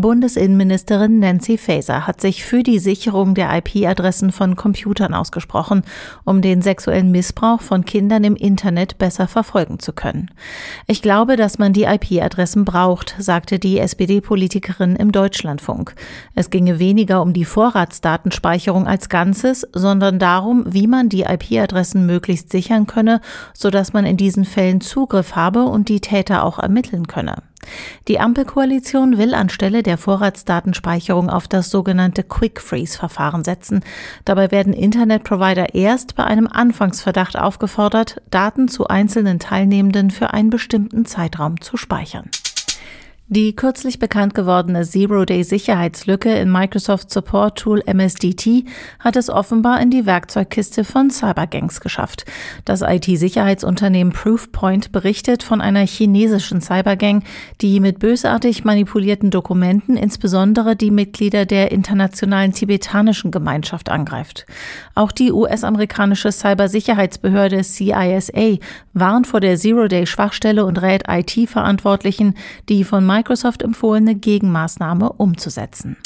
Bundesinnenministerin Nancy Faeser hat sich für die Sicherung der IP-Adressen von Computern ausgesprochen, um den sexuellen Missbrauch von Kindern im Internet besser verfolgen zu können. Ich glaube, dass man die IP-Adressen braucht, sagte die SPD-Politikerin im Deutschlandfunk. Es ginge weniger um die Vorratsdatenspeicherung als Ganzes, sondern darum, wie man die IP-Adressen möglichst sichern könne, sodass man in diesen Fällen Zugriff habe und die Täter auch ermitteln könne. Die Ampelkoalition will anstelle der Vorratsdatenspeicherung auf das sogenannte Quick Freeze-Verfahren setzen. Dabei werden Internetprovider erst bei einem Anfangsverdacht aufgefordert, Daten zu einzelnen Teilnehmenden für einen bestimmten Zeitraum zu speichern. Die kürzlich bekannt gewordene Zero-Day-Sicherheitslücke in Microsoft Support Tool MSDT hat es offenbar in die Werkzeugkiste von Cybergangs geschafft. Das IT-Sicherheitsunternehmen Proofpoint berichtet von einer chinesischen Cybergang, die mit bösartig manipulierten Dokumenten insbesondere die Mitglieder der internationalen tibetanischen Gemeinschaft angreift. Auch die US-amerikanische Cybersicherheitsbehörde CISA warnt vor der Zero-Day-Schwachstelle und rät IT-Verantwortlichen, die von Microsoft empfohlene Gegenmaßnahme umzusetzen.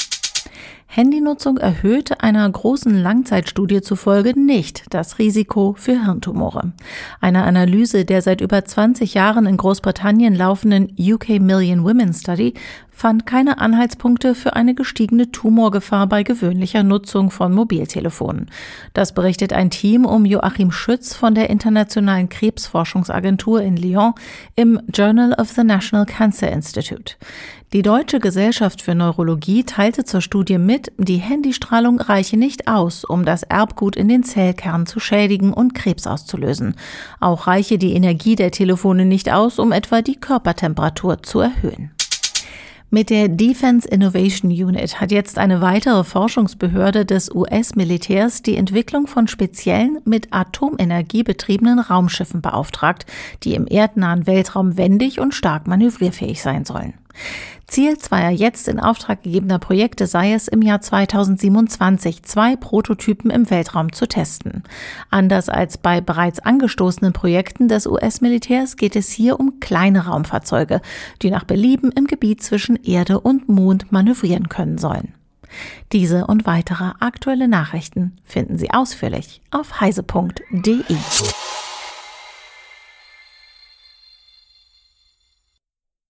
Handynutzung erhöht einer großen Langzeitstudie zufolge nicht das Risiko für Hirntumore. Eine Analyse der seit über 20 Jahren in Großbritannien laufenden UK Million Women Study fand keine Anhaltspunkte für eine gestiegene Tumorgefahr bei gewöhnlicher Nutzung von Mobiltelefonen. Das berichtet ein Team um Joachim Schütz von der Internationalen Krebsforschungsagentur in Lyon im Journal of the National Cancer Institute. Die Deutsche Gesellschaft für Neurologie teilte zur Studie mit, die Handystrahlung reiche nicht aus, um das Erbgut in den Zellkern zu schädigen und Krebs auszulösen. Auch reiche die Energie der Telefone nicht aus, um etwa die Körpertemperatur zu erhöhen. Mit der Defense Innovation Unit hat jetzt eine weitere Forschungsbehörde des US-Militärs die Entwicklung von speziellen mit Atomenergie betriebenen Raumschiffen beauftragt, die im erdnahen Weltraum wendig und stark manövrierfähig sein sollen. Ziel zweier jetzt in Auftrag gegebener Projekte sei es, im Jahr 2027 zwei Prototypen im Weltraum zu testen. Anders als bei bereits angestoßenen Projekten des US-Militärs geht es hier um kleine Raumfahrzeuge, die nach Belieben im Gebiet zwischen Erde und Mond manövrieren können sollen. Diese und weitere aktuelle Nachrichten finden Sie ausführlich auf heise.de.